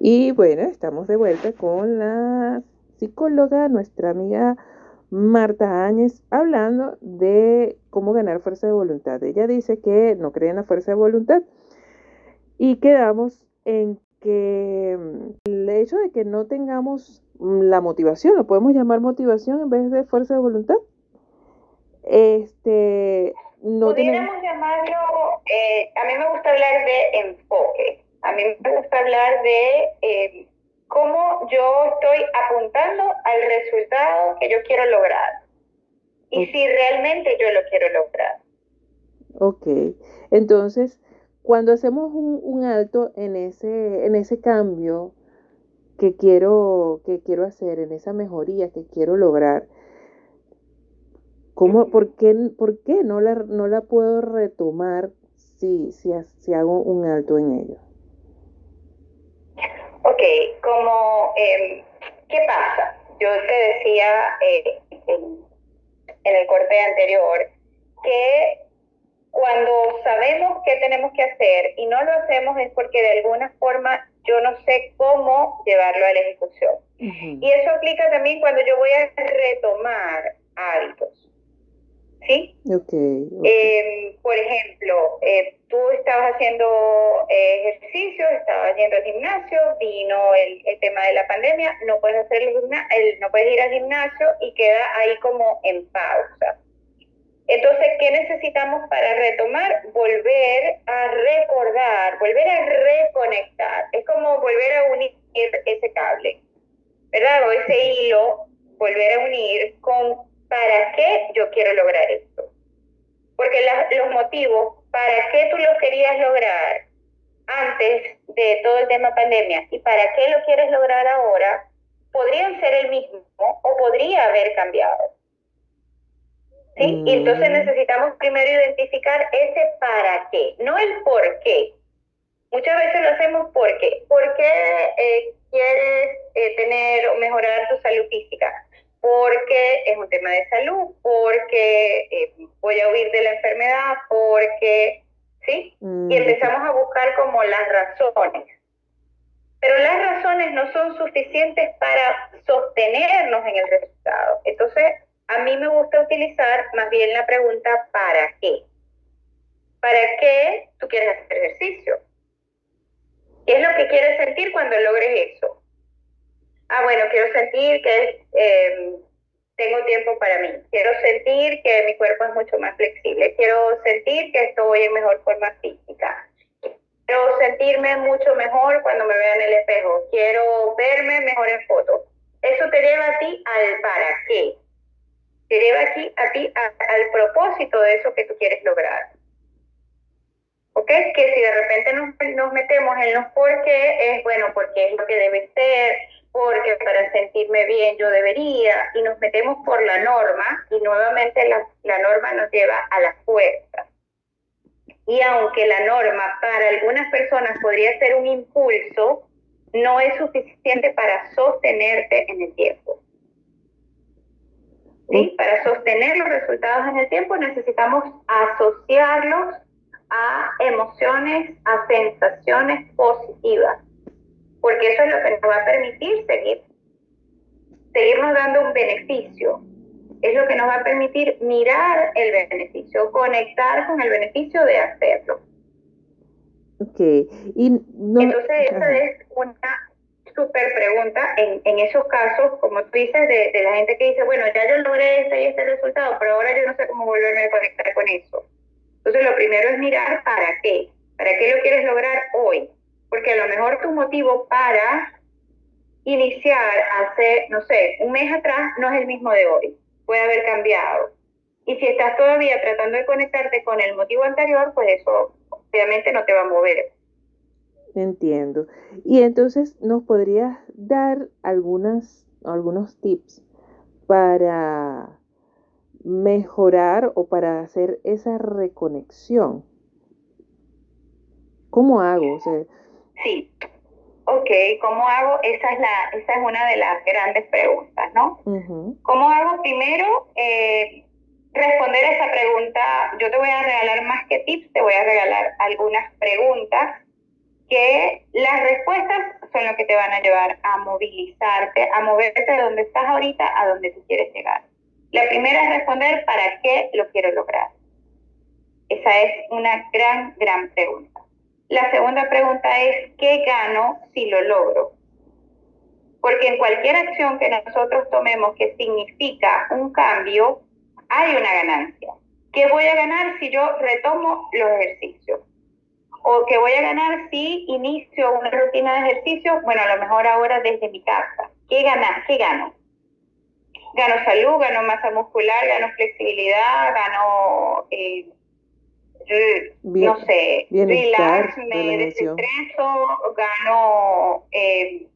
Y bueno, estamos de vuelta con la psicóloga, nuestra amiga Marta Áñez, hablando de cómo ganar fuerza de voluntad. Ella dice que no cree en la fuerza de voluntad y quedamos en que mm, el hecho de que no tengamos mm, la motivación, lo podemos llamar motivación en vez de fuerza de voluntad. Este, no Pudiéramos llamarlo, eh, a mí me gusta hablar de enfoque, a mí me gusta hablar de eh, cómo yo estoy apuntando al resultado que yo quiero lograr y si realmente yo lo quiero lograr. Ok, entonces cuando hacemos un, alto en ese, en ese cambio que quiero, que quiero hacer, en esa mejoría que quiero lograr, ¿cómo, por, qué, por qué no la, no la puedo retomar si, si, si hago un alto en ello? Ok, como, em, ¿qué pasa? Yo te decía eh, en, en el corte anterior que cuando sabemos qué tenemos que hacer y no lo hacemos es porque de alguna forma yo no sé cómo llevarlo a la ejecución. Y eso aplica también cuando yo voy a retomar hábitos. ¿Sí? Okay, em, por ejemplo, eh, tú estabas haciendo eh, ejercicio, estabas yendo al gimnasio, vino el, el, tema de la pandemia, no puedes, hacer el, no puedes ir al gimnasio y queda ahí como en pausa. Entonces, ¿qué necesitamos para retomar? Volver a recordar, volver a reconectar. Es como volver a unir ese cable, ¿verdad? O ese hilo, volver a unir con para qué yo quiero lograr esto. Porque los motivos, para qué tú lo querías lograr antes de todo el tema pandemia y para qué lo quieres lograr ahora, podrían ser el mismo o podría haber cambiado. ¿sí? Y entonces mm. necesitamos primero identificar ese para qué, no el por qué. Muchas veces lo hacemos porque, ¿por qué eh, quieres eh, tener o mejorar tu salud física? Porque es un tema de salud, porque eh, voy a huir de la enfermedad, porque, ¿sí? Y mm. empezamos a buscar como las razones. Pero las razones no son suficientes para sostenernos en el resultado. Entonces, a mí me gusta utilizar más bien la pregunta ¿para qué? ¿Para qué tú quieres hacer ejercicio? ¿Qué es lo que quieres sentir cuando logres eso? Ah, bueno, quiero sentir que em, tengo tiempo para mí. Quiero sentir que mi cuerpo es mucho más flexible. Quiero sentir que estoy en mejor forma física. Quiero sentirme mucho mejor cuando me vea en el espejo. Quiero verme mejor en fotos. Eso te lleva a ti al para qué te lleva a ti al propósito de eso que tú quieres lograr. ¿Ok? Que si de repente nos, nos metemos en los por qué, es bueno, porque es lo que debe ser, porque para sentirme bien yo debería, y nos metemos por la norma, y nuevamente la, la norma nos lleva a la fuerza. Y aunque la norma para algunas personas podría ser un impulso, no es suficiente para sostenerte en el tiempo. Para sostener los resultados en el tiempo necesitamos asociarlos a emociones, a sensaciones positivas, porque eso es lo que nos va a permitir seguir, seguirnos dando un beneficio, es lo que nos va a permitir mirar el beneficio, conectar con el beneficio de hacerlo. Ok, y entonces esa es una súper pregunta en, en, esos casos, como tú dices, de, de, la gente que dice, bueno, ya yo logré este y este resultado, pero ahora yo no sé cómo volverme a conectar con eso. Entonces, lo primero es mirar para qué, para qué lo quieres lograr hoy, porque a lo mejor tu motivo para iniciar hace, no sé, un mes atrás no es el mismo de hoy, puede haber cambiado. Y si estás todavía tratando de conectarte con el motivo anterior, pues eso obviamente no te va a mover. Entiendo. Y entonces nos podrías dar algunas, algunos tips para mejorar o para hacer esa reconexión. ¿Cómo hago? sí. Ok, ¿cómo hago? Esa es, la, esa es una de las grandes preguntas, ¿no? ¿Cómo hago? Primero, eh, responder a esa pregunta. Yo te voy a regalar más que tips, te voy a regalar algunas preguntas que las respuestas son los que te van a llevar a movilizarte, a moverte de donde estás ahorita a donde tú quieres llegar. La primera es responder para qué lo quiero lograr. Esa es una gran, gran pregunta. La segunda pregunta es, ¿qué gano si lo logro? Porque en cualquier acción que nosotros tomemos que significa un cambio, hay una ganancia. ¿Qué voy a ganar si yo retomo los ejercicios? ¿O qué voy a ganar si inicio una rutina de ejercicio? Bueno, a lo mejor ahora desde mi casa. ¿Qué, gana, qué gano? Gano salud, gano masa muscular, gano flexibilidad, gano, eh, no sé, relax, me desestreso, gano eh,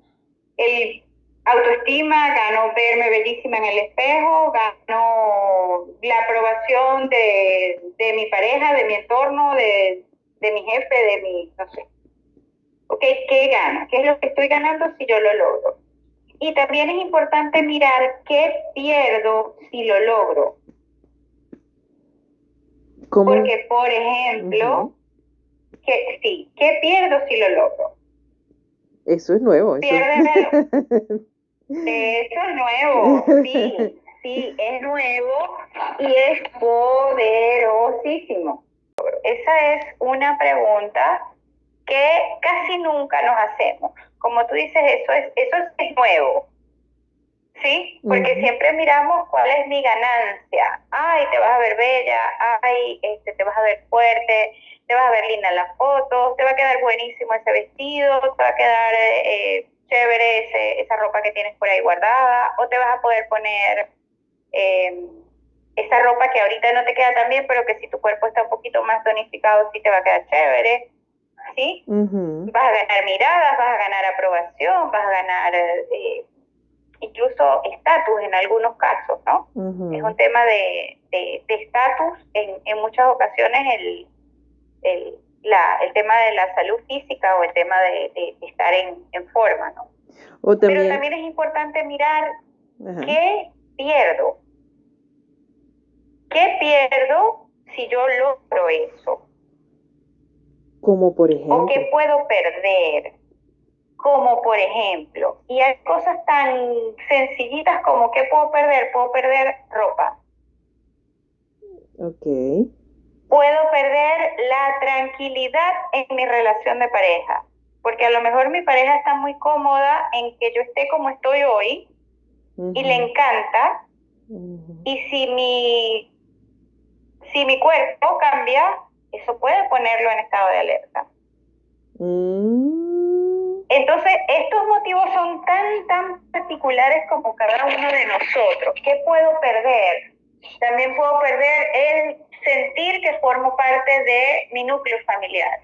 el autoestima, gano verme bellísima en el espejo, gano la aprobación de, de mi pareja, de mi entorno, de, de, mi jefe, de mi, no sé. ¿Ok? ¿Qué gano? ¿Qué es lo que estoy ganando si yo lo logro? Y también es importante mirar qué pierdo si lo logro. Porque, por ejemplo, que, sí, ¿qué pierdo si lo logro? Eso es nuevo. Eso... Eso es nuevo, sí, sí, es nuevo y es poderosísimo. Esa es una pregunta que casi nunca nos hacemos. Como tú dices, eso es, eso es nuevo. ¿Sí? Porque siempre miramos cuál es mi ganancia. Ay, te vas a ver bella, ay, este, te vas a ver fuerte, te vas a ver linda en las fotos, te va a quedar buenísimo ese vestido, te va a quedar eh, chévere esa ropa que tienes por ahí guardada, o te vas a poder poner eh, esa ropa que ahorita no te queda tan bien, pero que si tu cuerpo está un poquito más tonificado, sí te va a quedar chévere. ¿Sí? Vas a ganar miradas, vas a ganar aprobación, vas a ganar eh, incluso estatus en algunos casos, ¿no? Es un tema de estatus. en, en muchas ocasiones el, el, la, el tema de la salud física o el tema de, estar en, forma, ¿no? Pero también es importante mirar qué pierdo. ¿Qué pierdo si yo logro eso? Como por ejemplo. ¿O qué puedo perder? Como por ejemplo. Y hay cosas tan sencillitas como ¿qué puedo perder? Puedo perder ropa. Ok puedo perder la tranquilidad en mi relación de pareja, porque a lo mejor mi pareja está muy cómoda en que yo esté como estoy hoy y le encanta, y si mi, si mi cuerpo cambia, eso puede ponerlo en estado de alerta. Mm. Entonces, estos motivos son tan, tan particulares como cada uno de nosotros. ¿Qué puedo perder? También puedo perder el sentir que formo parte de mi núcleo familiar.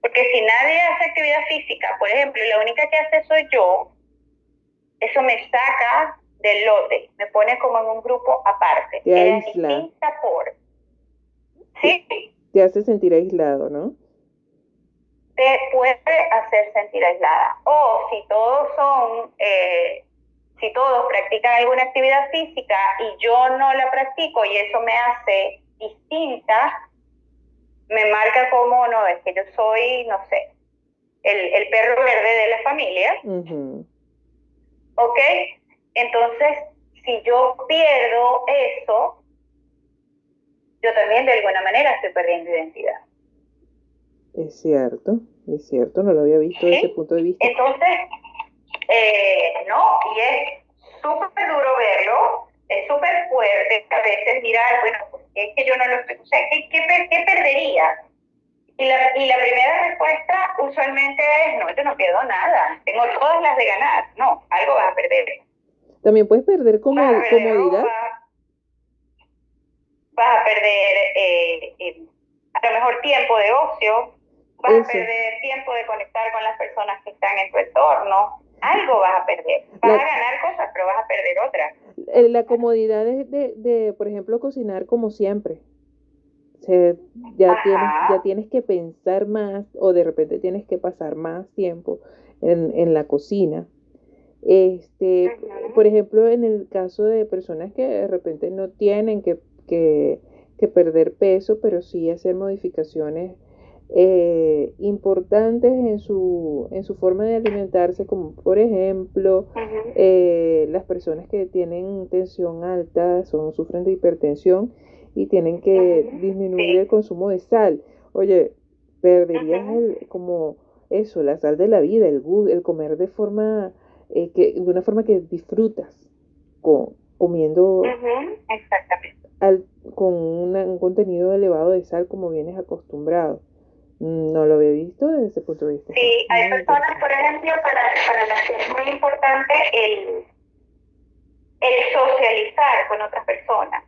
Porque si nadie hace actividad física, por ejemplo, y la única que hace soy yo, eso me saca del lote, me pone como en un grupo aparte. Te aísla. Por. ¿Sí? Te hace sentir aislado, ¿no? Te puede hacer sentir aislada. O si todos son eh, si todos practican alguna actividad física y yo no la practico y eso me hace distinta, me marca como, no, es que yo soy, no sé, el, perro verde de la familia. ¿Ok? Entonces, si yo pierdo eso, yo también de alguna manera estoy perdiendo identidad. Es cierto, es cierto, no lo había visto desde ese punto de vista. Entonces, eh, no, y es súper duro verlo, es súper fuerte a veces mirar, bueno, es que yo no lo estoy, o sea, ¿qué, qué, perdería? Y la, y la primera respuesta usualmente es, no, yo no pierdo nada, tengo todas las de ganar, no, algo vas a perder. También puedes perder como, comodidad. Vas a perder eh, eh, a lo mejor tiempo de ocio, vas a perder tiempo de conectar con las personas que están en tu entorno, algo vas a perder. Vas a ganar cosas, pero vas a perder otras. Eh, la comodidad de, de, por ejemplo, cocinar como siempre. ya, tienes, ya tienes que pensar más o de repente tienes que pasar más tiempo en, en la cocina. Este, por ejemplo, en el caso de personas que de repente no tienen que, que, que perder peso, pero sí hacer modificaciones eh, importantes en su, en su forma de alimentarse, como por ejemplo eh, las personas que tienen tensión alta, son, sufren de hipertensión y tienen que disminuir el consumo de sal. Oye, perderías el, como eso, la sal de la vida, el, el comer de forma, eh, que, de una forma que disfrutas, con, comiendo Al, con un contenido elevado de sal como vienes acostumbrado. No lo había visto desde ese punto de vista. Sí, hay personas, por ejemplo, para, para las que es muy importante el, el socializar con otras personas.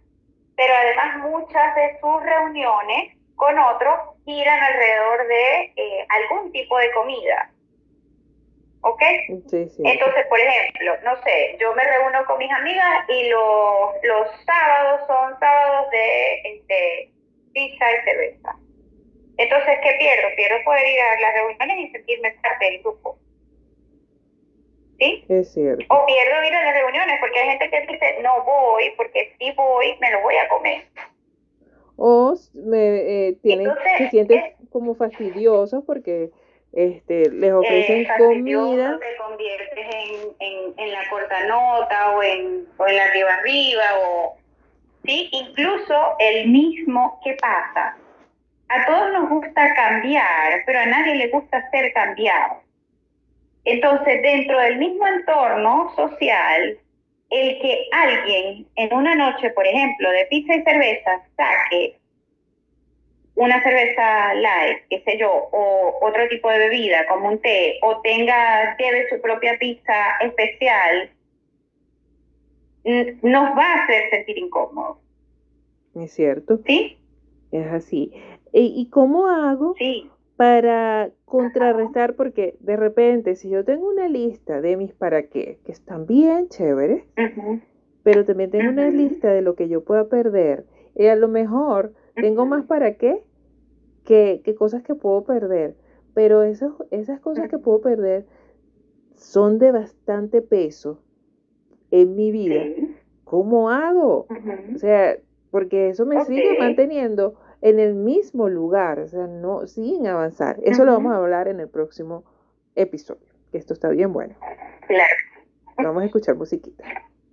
Pero además muchas de sus reuniones con otros giran alrededor de eh, algún tipo de comida. ¿Ok? Sí, sí. Entonces, por ejemplo, no sé, yo me reúno con mis amigas y los, los sábados son sábados de este, pizza y cerveza. Entonces, ¿qué pierdo? Pierdo poder ir a las reuniones y sentirme parte del grupo. ¿Sí? Es cierto. O pierdo ir a las reuniones porque hay gente que dice, no voy, porque si voy, me lo voy a comer. O me, eh, tienen, se sienten como fastidiosos porque este, les ofrecen comida. Te conviertes en, en, en, la corta nota o en, o en la arriba arriba o... Sí, incluso el mismo, ¿qué pasa? A todos nos gusta cambiar, pero a nadie le gusta ser cambiado. Entonces, dentro del mismo entorno social, el que alguien en una noche, por ejemplo, de pizza y cerveza, saque una cerveza light, qué sé yo, o otro tipo de bebida, como un té, o tenga, lleve su propia pizza especial, nos va a hacer sentir incómodos. Es cierto. ¿Sí? Es así. ¿Y, cómo hago para contrarrestar? Porque de repente, si yo tengo una lista de mis para qué, que están bien chéveres, pero también tengo una lista de lo que yo pueda perder, y a lo mejor tengo más para qué que, cosas que puedo perder, pero esas, esas cosas que puedo perder son de bastante peso en mi vida. ¿Cómo hago? O sea, porque eso me sigue manteniendo en el mismo lugar, o sea, no, sin avanzar. Eso lo vamos a hablar en el próximo episodio, que esto está bien bueno. Claro. Vamos a escuchar musiquita.